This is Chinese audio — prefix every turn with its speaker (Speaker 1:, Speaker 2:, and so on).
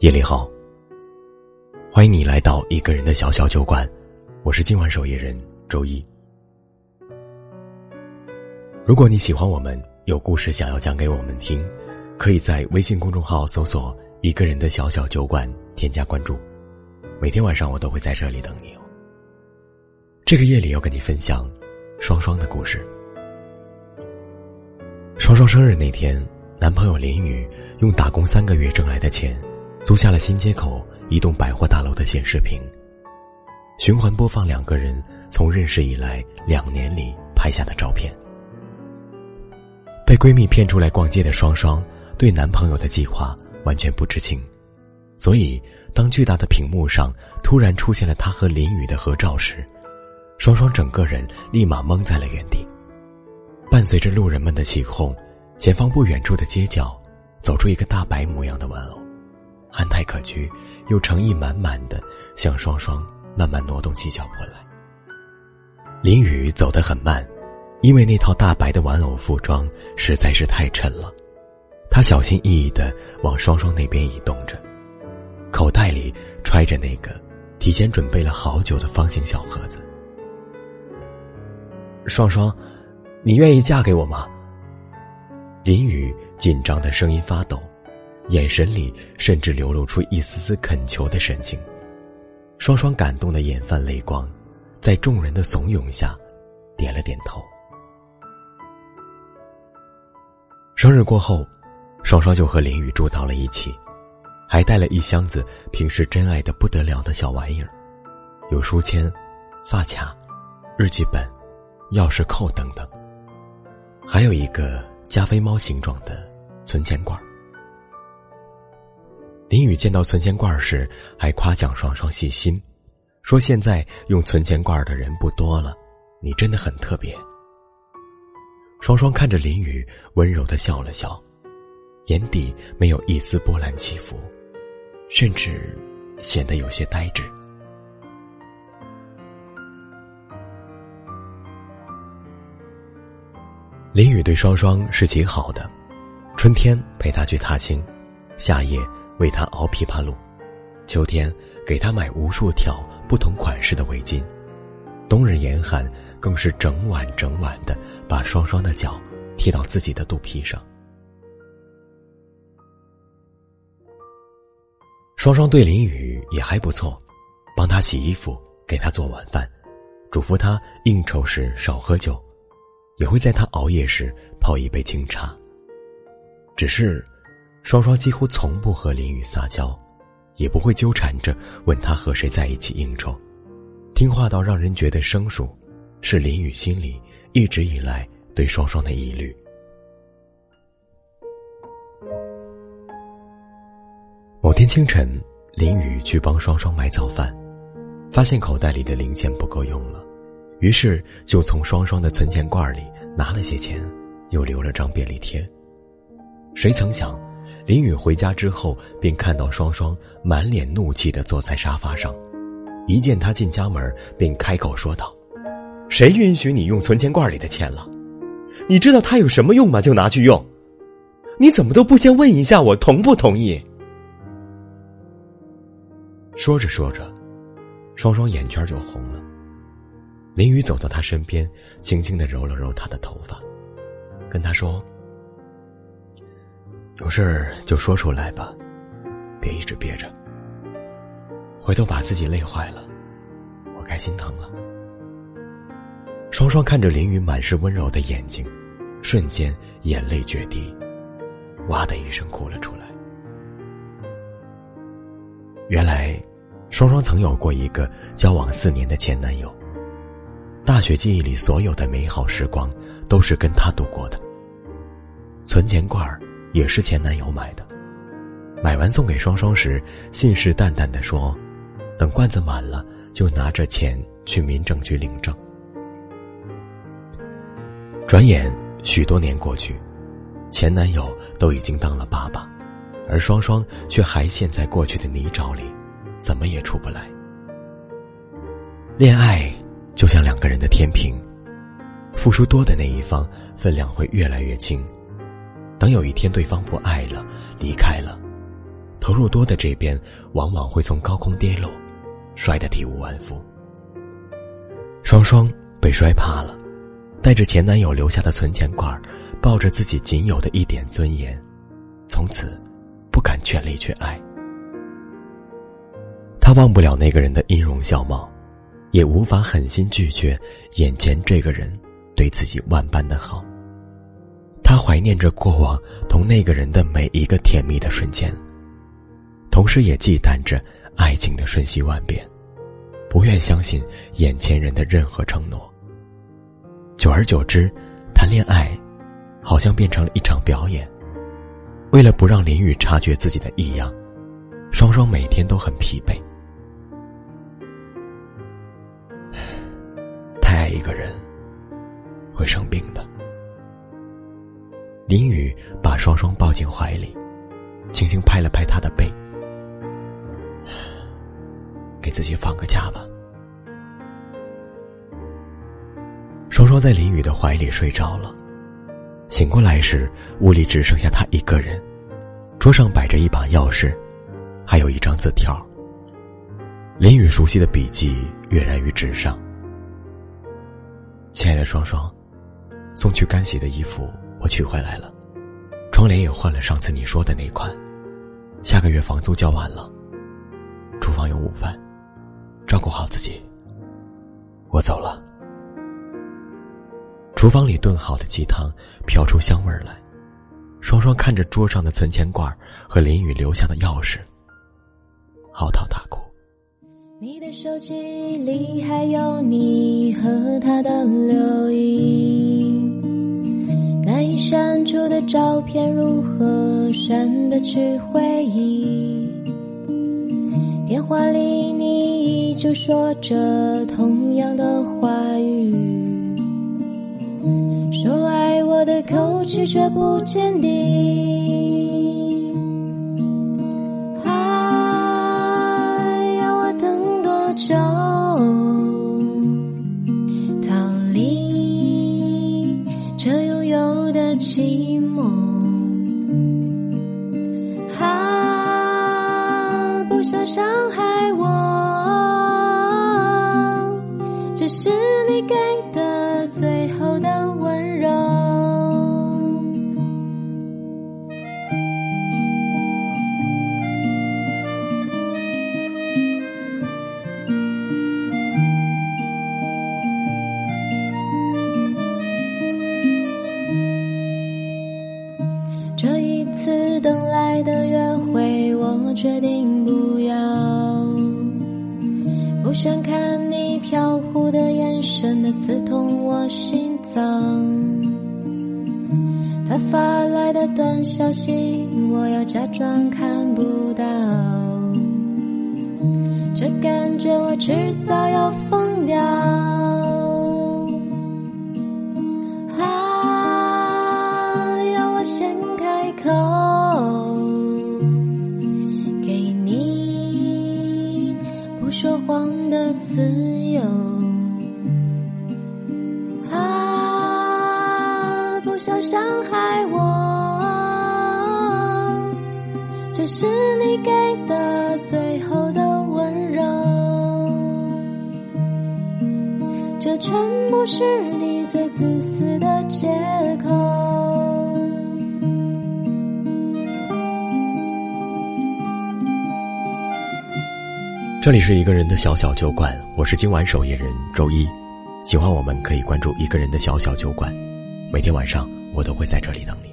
Speaker 1: 夜里好，欢迎你来到一个人的小小酒馆，我是今晚守夜人周一。如果你喜欢我们，有故事想要讲给我们听，可以在微信公众号搜索“一个人的小小酒馆”，添加关注。每天晚上我都会在这里等你哦。这个夜里要跟你分享双双的故事。双双生日那天，男朋友林宇用打工三个月挣来的钱。租下了新街口一栋百货大楼的显示屏，循环播放两个人从认识以来两年里拍下的照片。被闺蜜骗出来逛街的双双，对男朋友的计划完全不知情，所以当巨大的屏幕上突然出现了她和林雨的合照时，双双整个人立马懵在了原地。伴随着路人们的起哄，前方不远处的街角，走出一个大白模样的玩偶。憨态可掬，又诚意满满的向双双慢慢挪动起脚步来。林雨走得很慢，因为那套大白的玩偶服装实在是太沉了。他小心翼翼的往双双那边移动着，口袋里揣着那个提前准备了好久的方形小盒子。双双，你愿意嫁给我吗？林雨紧张的声音发抖。眼神里甚至流露出一丝丝恳求的神情，双双感动的眼泛泪光，在众人的怂恿下，点了点头。生日过后，双双就和林雨住到了一起，还带了一箱子平时珍爱的不得了的小玩意儿，有书签、发卡、日记本、钥匙扣等等，还有一个加菲猫形状的存钱罐。林雨见到存钱罐时，还夸奖双双细心，说：“现在用存钱罐的人不多了，你真的很特别。”双双看着林雨，温柔的笑了笑，眼底没有一丝波澜起伏，甚至显得有些呆滞。林雨对双双是极好的，春天陪她去踏青，夏夜。为他熬枇杷露，秋天给他买无数条不同款式的围巾，冬日严寒更是整晚整晚的把双双的脚贴到自己的肚皮上。双双对林雨也还不错，帮他洗衣服，给他做晚饭，嘱咐他应酬时少喝酒，也会在他熬夜时泡一杯清茶。只是。双双几乎从不和林雨撒娇，也不会纠缠着问他和谁在一起应酬，听话到让人觉得生疏，是林雨心里一直以来对双双的疑虑。某天清晨，林雨去帮双双买早饭，发现口袋里的零钱不够用了，于是就从双双的存钱罐里拿了些钱，又留了张便利贴。谁曾想。林雨回家之后，便看到双双满脸怒气的坐在沙发上，一见他进家门，便开口说道：“谁允许你用存钱罐里的钱了？你知道它有什么用吗？就拿去用，你怎么都不先问一下我同不同意？”说着说着，双双眼圈就红了。林雨走到他身边，轻轻的揉了揉他的头发，跟他说。有事儿就说出来吧，别一直憋着。回头把自己累坏了，我该心疼了。双双看着林雨满是温柔的眼睛，瞬间眼泪决堤，哇的一声哭了出来。原来，双双曾有过一个交往四年的前男友。大学记忆里所有的美好时光，都是跟他度过的。存钱罐儿。也是前男友买的，买完送给双双时，信誓旦旦的说：“等罐子满了，就拿着钱去民政局领证。”转眼许多年过去，前男友都已经当了爸爸，而双双却还陷在过去的泥沼里，怎么也出不来。恋爱就像两个人的天平，付出多的那一方分量会越来越轻。等有一天对方不爱了，离开了，投入多的这边往往会从高空跌落，摔得体无完肤。双双被摔怕了，带着前男友留下的存钱罐，抱着自己仅有的一点尊严，从此不敢全力去爱。他忘不了那个人的音容笑貌，也无法狠心拒绝眼前这个人对自己万般的好。他怀念着过往同那个人的每一个甜蜜的瞬间，同时也忌惮着爱情的瞬息万变，不愿相信眼前人的任何承诺。久而久之，谈恋爱好像变成了一场表演。为了不让林雨察觉自己的异样，双双每天都很疲惫。太爱一个人，会生病双双抱进怀里，轻轻拍了拍他的背，给自己放个假吧。双双在林雨的怀里睡着了，醒过来时，屋里只剩下他一个人，桌上摆着一把钥匙，还有一张字条。林雨熟悉的笔迹跃然于纸上。亲爱的双双，送去干洗的衣服。我取回来了，窗帘也换了上次你说的那款。下个月房租交完了，厨房有午饭，照顾好自己。我走了。厨房里炖好的鸡汤飘出香味儿来，双双看着桌上的存钱罐和林雨留下的钥匙，嚎啕大哭。
Speaker 2: 你的手机里还有你和他的留照片如何删得去回忆？电话里你依旧说着同样的话语，说爱我的口气却不坚定。伤害我，只是不想看你飘忽的眼神，它刺痛我心脏。他发来的短消息，我要假装看不到。这感觉我迟早要疯掉。想伤害我，这是你给的最后的温柔，这全部是你最自私的借口。
Speaker 1: 这里是一个人的小小酒馆，我是今晚守夜人周一。喜欢我们可以关注一个人的小小酒馆，每天晚上我都会在这里等你。